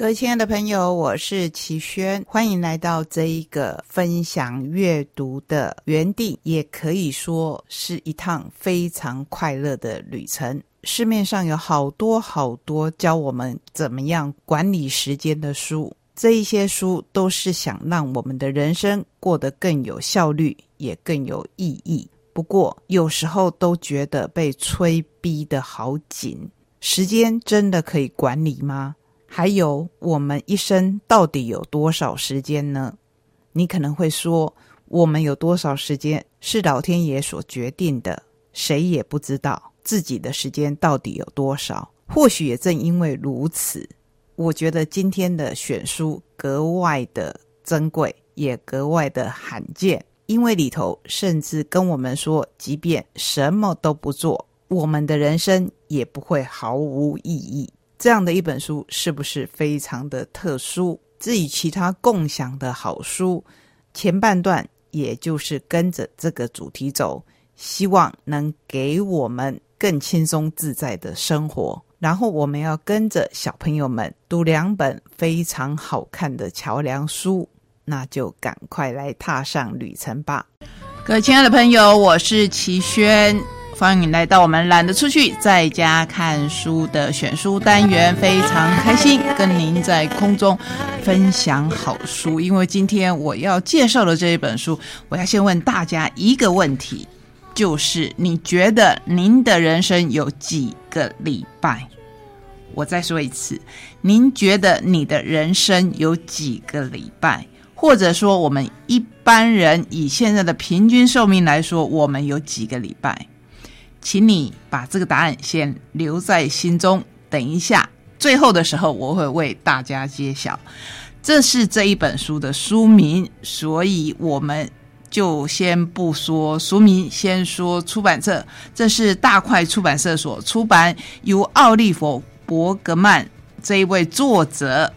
各位亲爱的朋友，我是齐轩，欢迎来到这一个分享阅读的园地，也可以说是一趟非常快乐的旅程。市面上有好多好多教我们怎么样管理时间的书，这一些书都是想让我们的人生过得更有效率，也更有意义。不过有时候都觉得被催逼的好紧，时间真的可以管理吗？还有，我们一生到底有多少时间呢？你可能会说，我们有多少时间是老天爷所决定的，谁也不知道自己的时间到底有多少。或许也正因为如此，我觉得今天的选书格外的珍贵，也格外的罕见，因为里头甚至跟我们说，即便什么都不做，我们的人生也不会毫无意义。这样的一本书是不是非常的特殊？至于其他共享的好书，前半段也就是跟着这个主题走，希望能给我们更轻松自在的生活。然后我们要跟着小朋友们读两本非常好看的桥梁书，那就赶快来踏上旅程吧！各位亲爱的朋友，我是齐轩。欢迎来到我们懒得出去，在家看书的选书单元，非常开心跟您在空中分享好书。因为今天我要介绍的这一本书，我要先问大家一个问题，就是你觉得您的人生有几个礼拜？我再说一次，您觉得你的人生有几个礼拜？或者说，我们一般人以现在的平均寿命来说，我们有几个礼拜？请你把这个答案先留在心中，等一下最后的时候我会为大家揭晓。这是这一本书的书名，所以我们就先不说书名，先说出版社。这是大块出版社所出版，由奥利弗·伯格曼这一位作者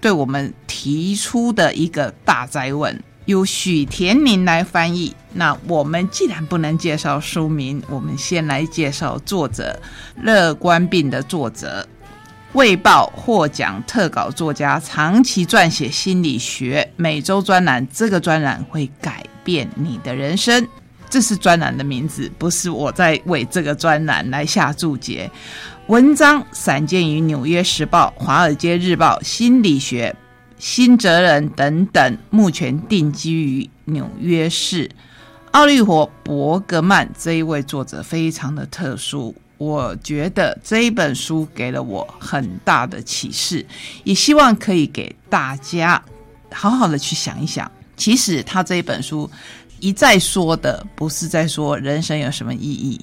对我们提出的一个大灾问。由许田宁来翻译。那我们既然不能介绍书名，我们先来介绍作者《乐观病》的作者，《卫报》获奖特稿作家，长期撰写心理学每周专栏。这个专栏会改变你的人生。这是专栏的名字，不是我在为这个专栏来下注解。文章散见于《纽约时报》《华尔街日报》《心理学》。新泽人等等，目前定居于纽约市。奥利弗·伯格曼这一位作者非常的特殊，我觉得这一本书给了我很大的启示，也希望可以给大家好好的去想一想。其实他这一本书一再说的，不是在说人生有什么意义，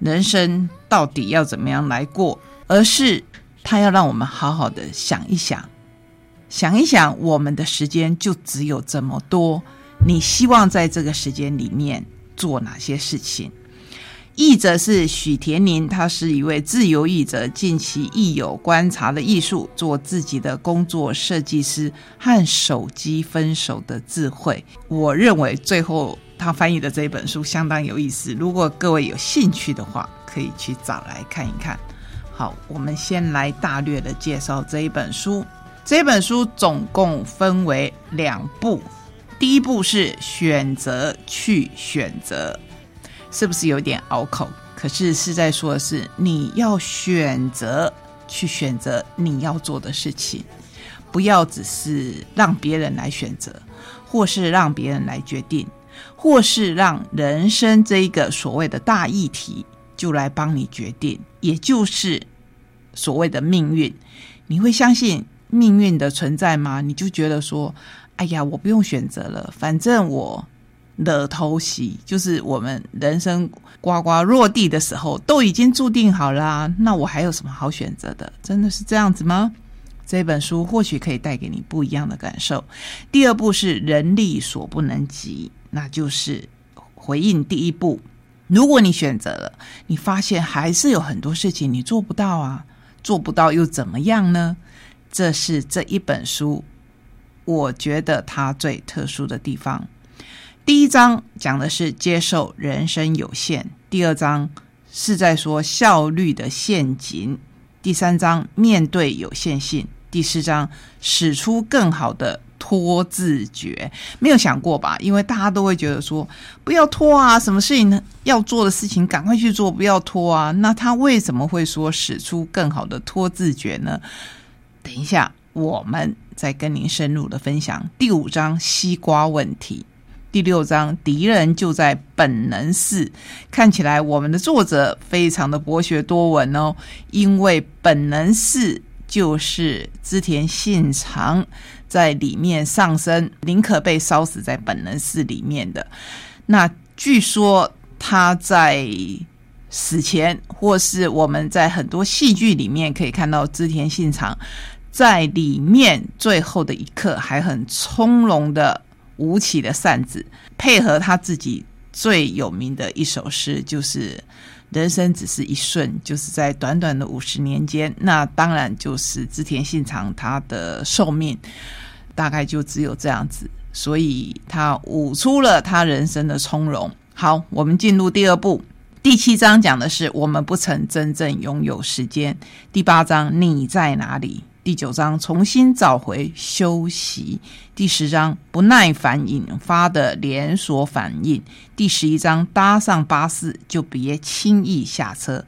人生到底要怎么样来过，而是他要让我们好好的想一想。想一想，我们的时间就只有这么多，你希望在这个时间里面做哪些事情？译者是许田宁，他是一位自由译者，近期亦有观察的艺术，做自己的工作设计师和手机分手的智慧。我认为最后他翻译的这一本书相当有意思，如果各位有兴趣的话，可以去找来看一看。好，我们先来大略的介绍这一本书。这本书总共分为两部，第一部是选择去选择，是不是有点拗口？可是是在说的是你要选择去选择你要做的事情，不要只是让别人来选择，或是让别人来决定，或是让人生这一个所谓的大议题就来帮你决定，也就是所谓的命运，你会相信？命运的存在吗？你就觉得说，哎呀，我不用选择了，反正我的偷袭，就是我们人生呱呱落地的时候都已经注定好了，那我还有什么好选择的？真的是这样子吗？这本书或许可以带给你不一样的感受。第二步是人力所不能及，那就是回应第一步。如果你选择了，你发现还是有很多事情你做不到啊，做不到又怎么样呢？这是这一本书，我觉得它最特殊的地方。第一章讲的是接受人生有限，第二章是在说效率的陷阱，第三章面对有限性，第四章使出更好的拖字诀，没有想过吧？因为大家都会觉得说不要拖啊，什么事情要做的事情赶快去做，不要拖啊。那他为什么会说使出更好的拖字诀呢？等一下，我们再跟您深入的分享第五章西瓜问题。第六章，敌人就在本能寺。看起来我们的作者非常的博学多闻哦，因为本能寺就是织田信长在里面上身，宁可被烧死在本能寺里面的。那据说他在死前，或是我们在很多戏剧里面可以看到织田信长在里面最后的一刻还很从容的。舞起的扇子，配合他自己最有名的一首诗，就是“人生只是一瞬”，就是在短短的五十年间，那当然就是织田信长他的寿命大概就只有这样子，所以他舞出了他人生的从容。好，我们进入第二部，第七章讲的是我们不曾真正拥有时间，第八章你在哪里？第九章重新找回休息，第十章不耐烦引发的连锁反应，第十一章搭上巴士就别轻易下车，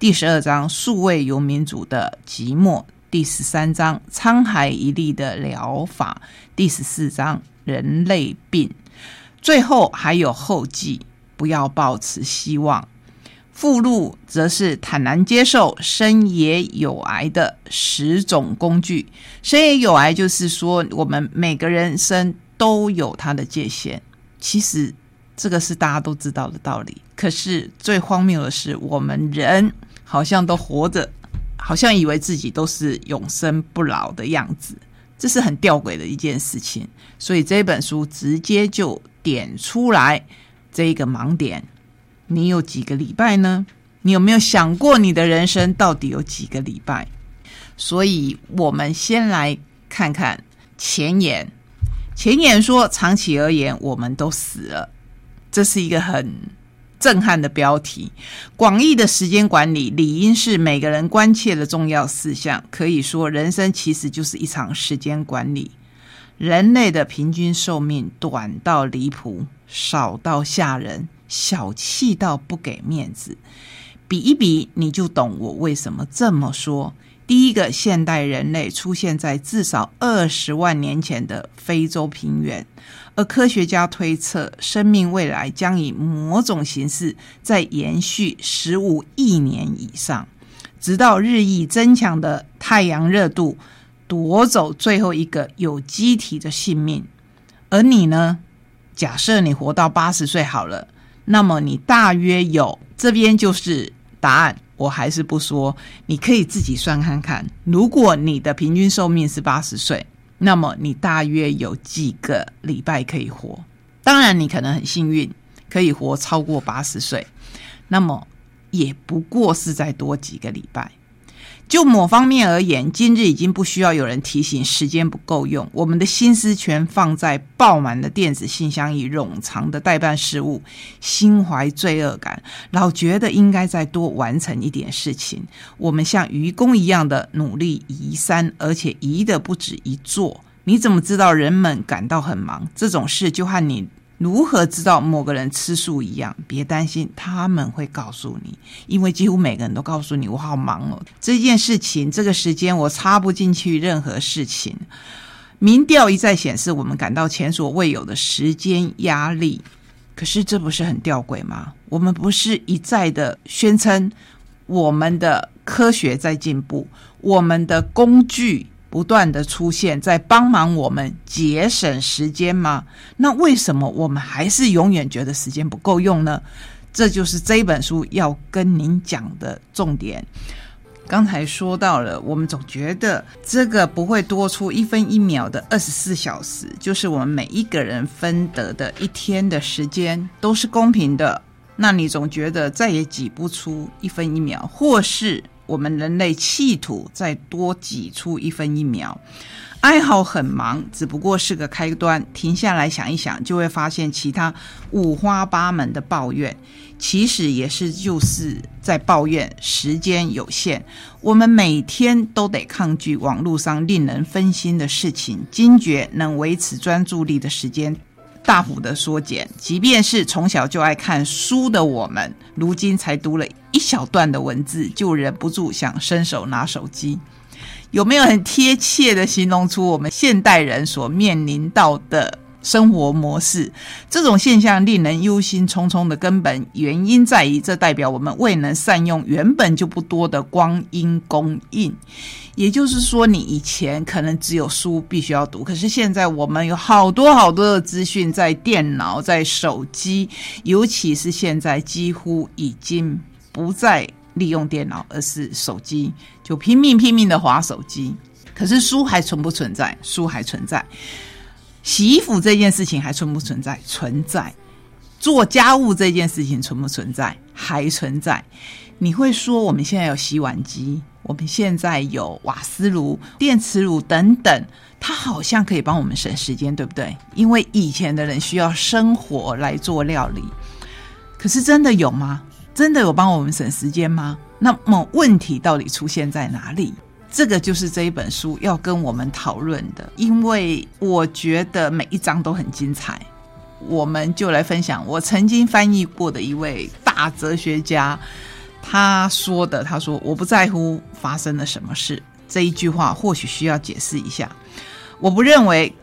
第十二章数位游民族的寂寞，第十三章沧海一粟的疗法，第十四章人类病，最后还有后记，不要抱持希望。附录则是坦然接受生也有癌的十种工具。生也有癌，就是说我们每个人生都有它的界限。其实这个是大家都知道的道理。可是最荒谬的是，我们人好像都活着，好像以为自己都是永生不老的样子，这是很吊诡的一件事情。所以这本书直接就点出来这一个盲点。你有几个礼拜呢？你有没有想过你的人生到底有几个礼拜？所以，我们先来看看前言。前言说，长期而言，我们都死了。这是一个很震撼的标题。广义的时间管理，理应是每个人关切的重要事项。可以说，人生其实就是一场时间管理。人类的平均寿命短到离谱，少到吓人。小气到不给面子，比一比你就懂我为什么这么说。第一个现代人类出现在至少二十万年前的非洲平原，而科学家推测生命未来将以某种形式在延续十五亿年以上，直到日益增强的太阳热度夺走最后一个有机体的性命。而你呢？假设你活到八十岁好了。那么你大约有这边就是答案，我还是不说，你可以自己算看看。如果你的平均寿命是八十岁，那么你大约有几个礼拜可以活？当然，你可能很幸运，可以活超过八十岁，那么也不过是再多几个礼拜。就某方面而言，今日已经不需要有人提醒时间不够用。我们的心思全放在爆满的电子信箱里冗长的代办事务，心怀罪恶感，老觉得应该再多完成一点事情。我们像愚公一样的努力移山，而且移的不止一座。你怎么知道人们感到很忙？这种事就和你。如何知道某个人吃素一样？别担心，他们会告诉你，因为几乎每个人都告诉你：“我好忙哦，这件事情，这个时间我插不进去任何事情。”民调一再显示，我们感到前所未有的时间压力。可是，这不是很吊诡吗？我们不是一再的宣称我们的科学在进步，我们的工具。不断的出现在帮忙我们节省时间吗？那为什么我们还是永远觉得时间不够用呢？这就是这本书要跟您讲的重点。刚才说到了，我们总觉得这个不会多出一分一秒的二十四小时，就是我们每一个人分得的一天的时间都是公平的。那你总觉得再也挤不出一分一秒，或是我们人类企图再多挤出一分一秒。爱好很忙，只不过是个开端。停下来想一想，就会发现其他五花八门的抱怨，其实也是就是在抱怨时间有限。我们每天都得抗拒网络上令人分心的事情，惊觉能维持专注力的时间大幅的缩减。即便是从小就爱看书的我们，如今才读了一小段的文字，就忍不住想伸手拿手机。有没有很贴切的形容出我们现代人所面临到的生活模式？这种现象令人忧心忡忡的根本原因在于，这代表我们未能善用原本就不多的光阴供应。也就是说，你以前可能只有书必须要读，可是现在我们有好多好多的资讯在电脑、在手机，尤其是现在几乎已经不再。利用电脑，而是手机，就拼命拼命的划手机。可是书还存不存在？书还存在。洗衣服这件事情还存不存在？存在。做家务这件事情存不存在？还存在。你会说我们现在有洗碗机，我们现在有瓦斯炉、电磁炉等等，它好像可以帮我们省时间，对不对？因为以前的人需要生火来做料理，可是真的有吗？真的有帮我们省时间吗？那么问题到底出现在哪里？这个就是这一本书要跟我们讨论的。因为我觉得每一章都很精彩，我们就来分享我曾经翻译过的一位大哲学家他说的。他说：“我不在乎发生了什么事。”这一句话或许需要解释一下。我不认为。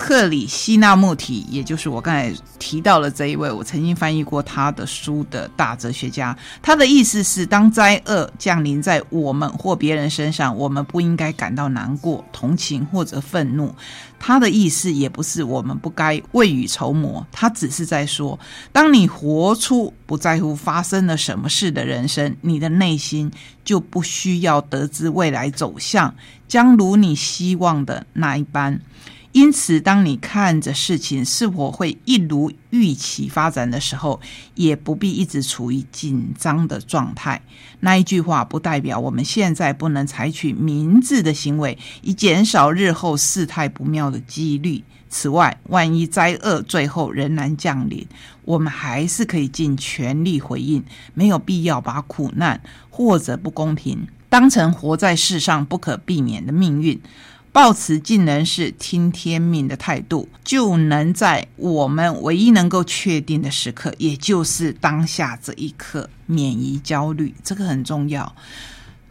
克里希纳穆提，也就是我刚才提到了这一位，我曾经翻译过他的书的大哲学家。他的意思是，当灾厄降临在我们或别人身上，我们不应该感到难过、同情或者愤怒。他的意思也不是我们不该未雨绸缪，他只是在说，当你活出不在乎发生了什么事的人生，你的内心就不需要得知未来走向将如你希望的那一般。因此，当你看着事情是否会一如预期发展的时候，也不必一直处于紧张的状态。那一句话不代表我们现在不能采取明智的行为，以减少日后事态不妙的几率。此外，万一灾厄最后仍然降临，我们还是可以尽全力回应，没有必要把苦难或者不公平当成活在世上不可避免的命运。抱持尽人事听天命的态度，就能在我们唯一能够确定的时刻，也就是当下这一刻，免于焦虑。这个很重要。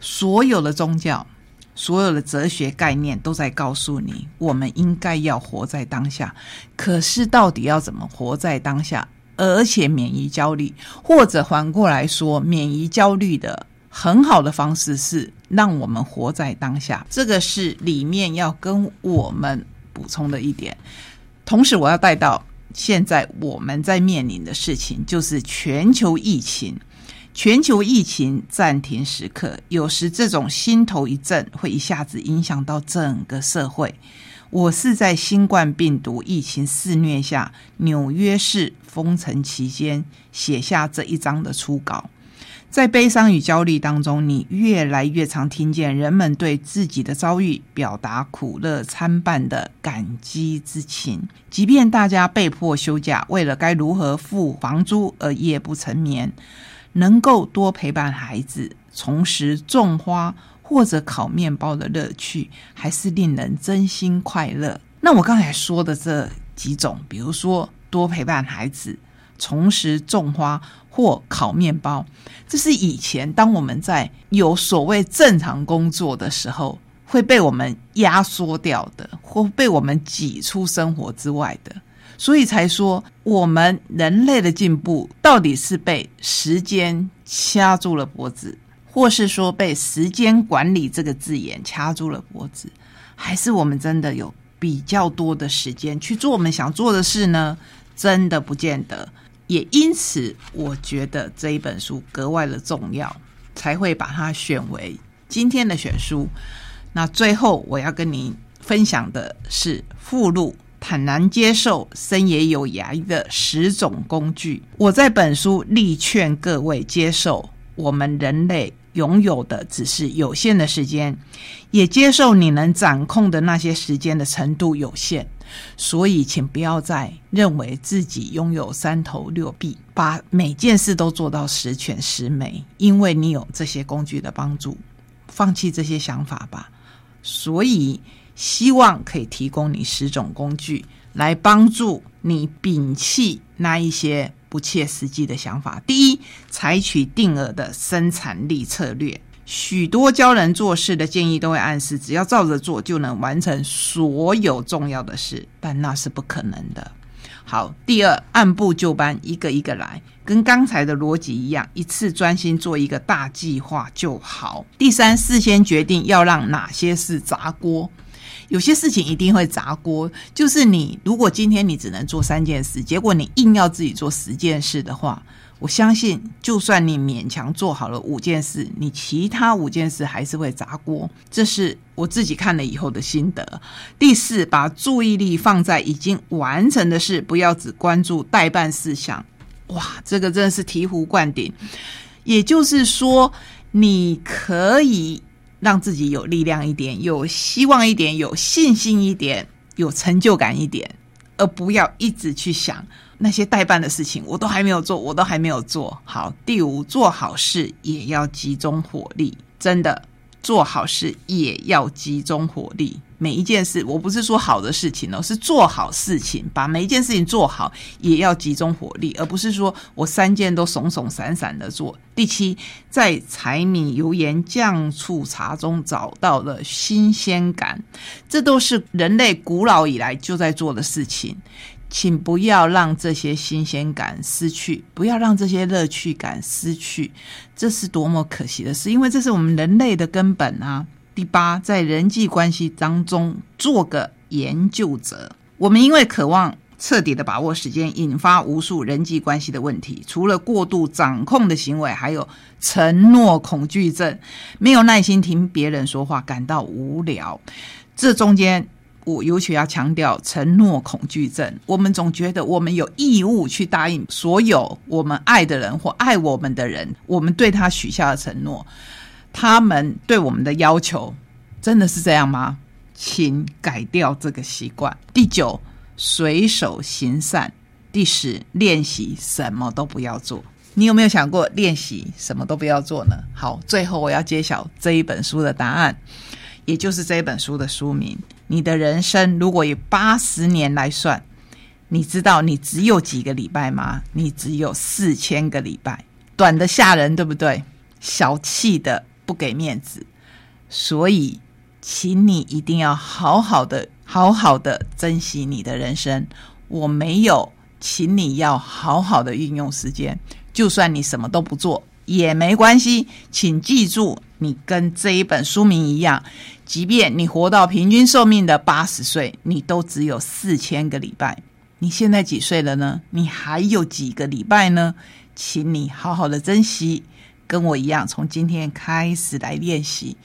所有的宗教、所有的哲学概念都在告诉你，我们应该要活在当下。可是，到底要怎么活在当下，而且免于焦虑，或者反过来说，免于焦虑的？很好的方式是让我们活在当下，这个是里面要跟我们补充的一点。同时，我要带到现在我们在面临的事情，就是全球疫情。全球疫情暂停时刻，有时这种心头一震，会一下子影响到整个社会。我是在新冠病毒疫情肆虐下，纽约市封城期间写下这一章的初稿。在悲伤与焦虑当中，你越来越常听见人们对自己的遭遇表达苦乐参半的感激之情。即便大家被迫休假，为了该如何付房租而夜不成眠，能够多陪伴孩子、重拾种花或者烤面包的乐趣，还是令人真心快乐。那我刚才说的这几种，比如说多陪伴孩子。重拾种花或烤面包，这是以前当我们在有所谓正常工作的时候会被我们压缩掉的，或被我们挤出生活之外的，所以才说我们人类的进步到底是被时间掐住了脖子，或是说被时间管理这个字眼掐住了脖子，还是我们真的有比较多的时间去做我们想做的事呢？真的不见得。也因此，我觉得这一本书格外的重要，才会把它选为今天的选书。那最后我要跟您分享的是附录：坦然接受生也有涯的十种工具。我在本书力劝各位接受我们人类拥有的只是有限的时间，也接受你能掌控的那些时间的程度有限。所以，请不要再认为自己拥有三头六臂，把每件事都做到十全十美，因为你有这些工具的帮助。放弃这些想法吧。所以，希望可以提供你十种工具，来帮助你摒弃那一些。不切实际的想法。第一，采取定额的生产力策略。许多教人做事的建议都会暗示，只要照着做就能完成所有重要的事，但那是不可能的。好，第二，按部就班，一个一个来，跟刚才的逻辑一样，一次专心做一个大计划就好。第三，事先决定要让哪些事砸锅。有些事情一定会砸锅，就是你如果今天你只能做三件事，结果你硬要自己做十件事的话，我相信就算你勉强做好了五件事，你其他五件事还是会砸锅。这是我自己看了以后的心得。第四，把注意力放在已经完成的事，不要只关注待办事项。哇，这个真是醍醐灌顶。也就是说，你可以。让自己有力量一点，有希望一点，有信心一点，有成就感一点，而不要一直去想那些代办的事情，我都还没有做，我都还没有做好。第五，做好事也要集中火力，真的。做好事也要集中火力，每一件事，我不是说好的事情哦，是做好事情，把每一件事情做好也要集中火力，而不是说我三件都怂怂散散的做。第七，在柴米油盐酱醋茶中找到了新鲜感，这都是人类古老以来就在做的事情。请不要让这些新鲜感失去，不要让这些乐趣感失去，这是多么可惜的事！因为这是我们人类的根本啊。第八，在人际关系当中做个研究者。我们因为渴望彻底的把握时间，引发无数人际关系的问题。除了过度掌控的行为，还有承诺恐惧症，没有耐心听别人说话，感到无聊。这中间。我尤其要强调承诺恐惧症。我们总觉得我们有义务去答应所有我们爱的人或爱我们的人，我们对他许下的承诺，他们对我们的要求，真的是这样吗？请改掉这个习惯。第九，随手行善。第十，练习什么都不要做。你有没有想过练习什么都不要做呢？好，最后我要揭晓这一本书的答案。也就是这一本书的书名。你的人生如果以八十年来算，你知道你只有几个礼拜吗？你只有四千个礼拜，短的吓人，对不对？小气的不给面子，所以，请你一定要好好的、好好的珍惜你的人生。我没有，请你要好好的运用时间，就算你什么都不做。也没关系，请记住，你跟这一本书名一样，即便你活到平均寿命的八十岁，你都只有四千个礼拜。你现在几岁了呢？你还有几个礼拜呢？请你好好的珍惜，跟我一样，从今天开始来练习。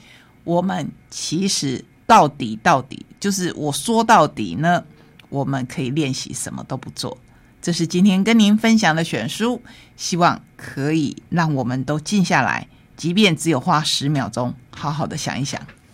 我们其实到底到底就是我说到底呢，我们可以练习什么都不做。这是今天跟您分享的选书，希望可以让我们都静下来，即便只有花十秒钟，好好的想一想。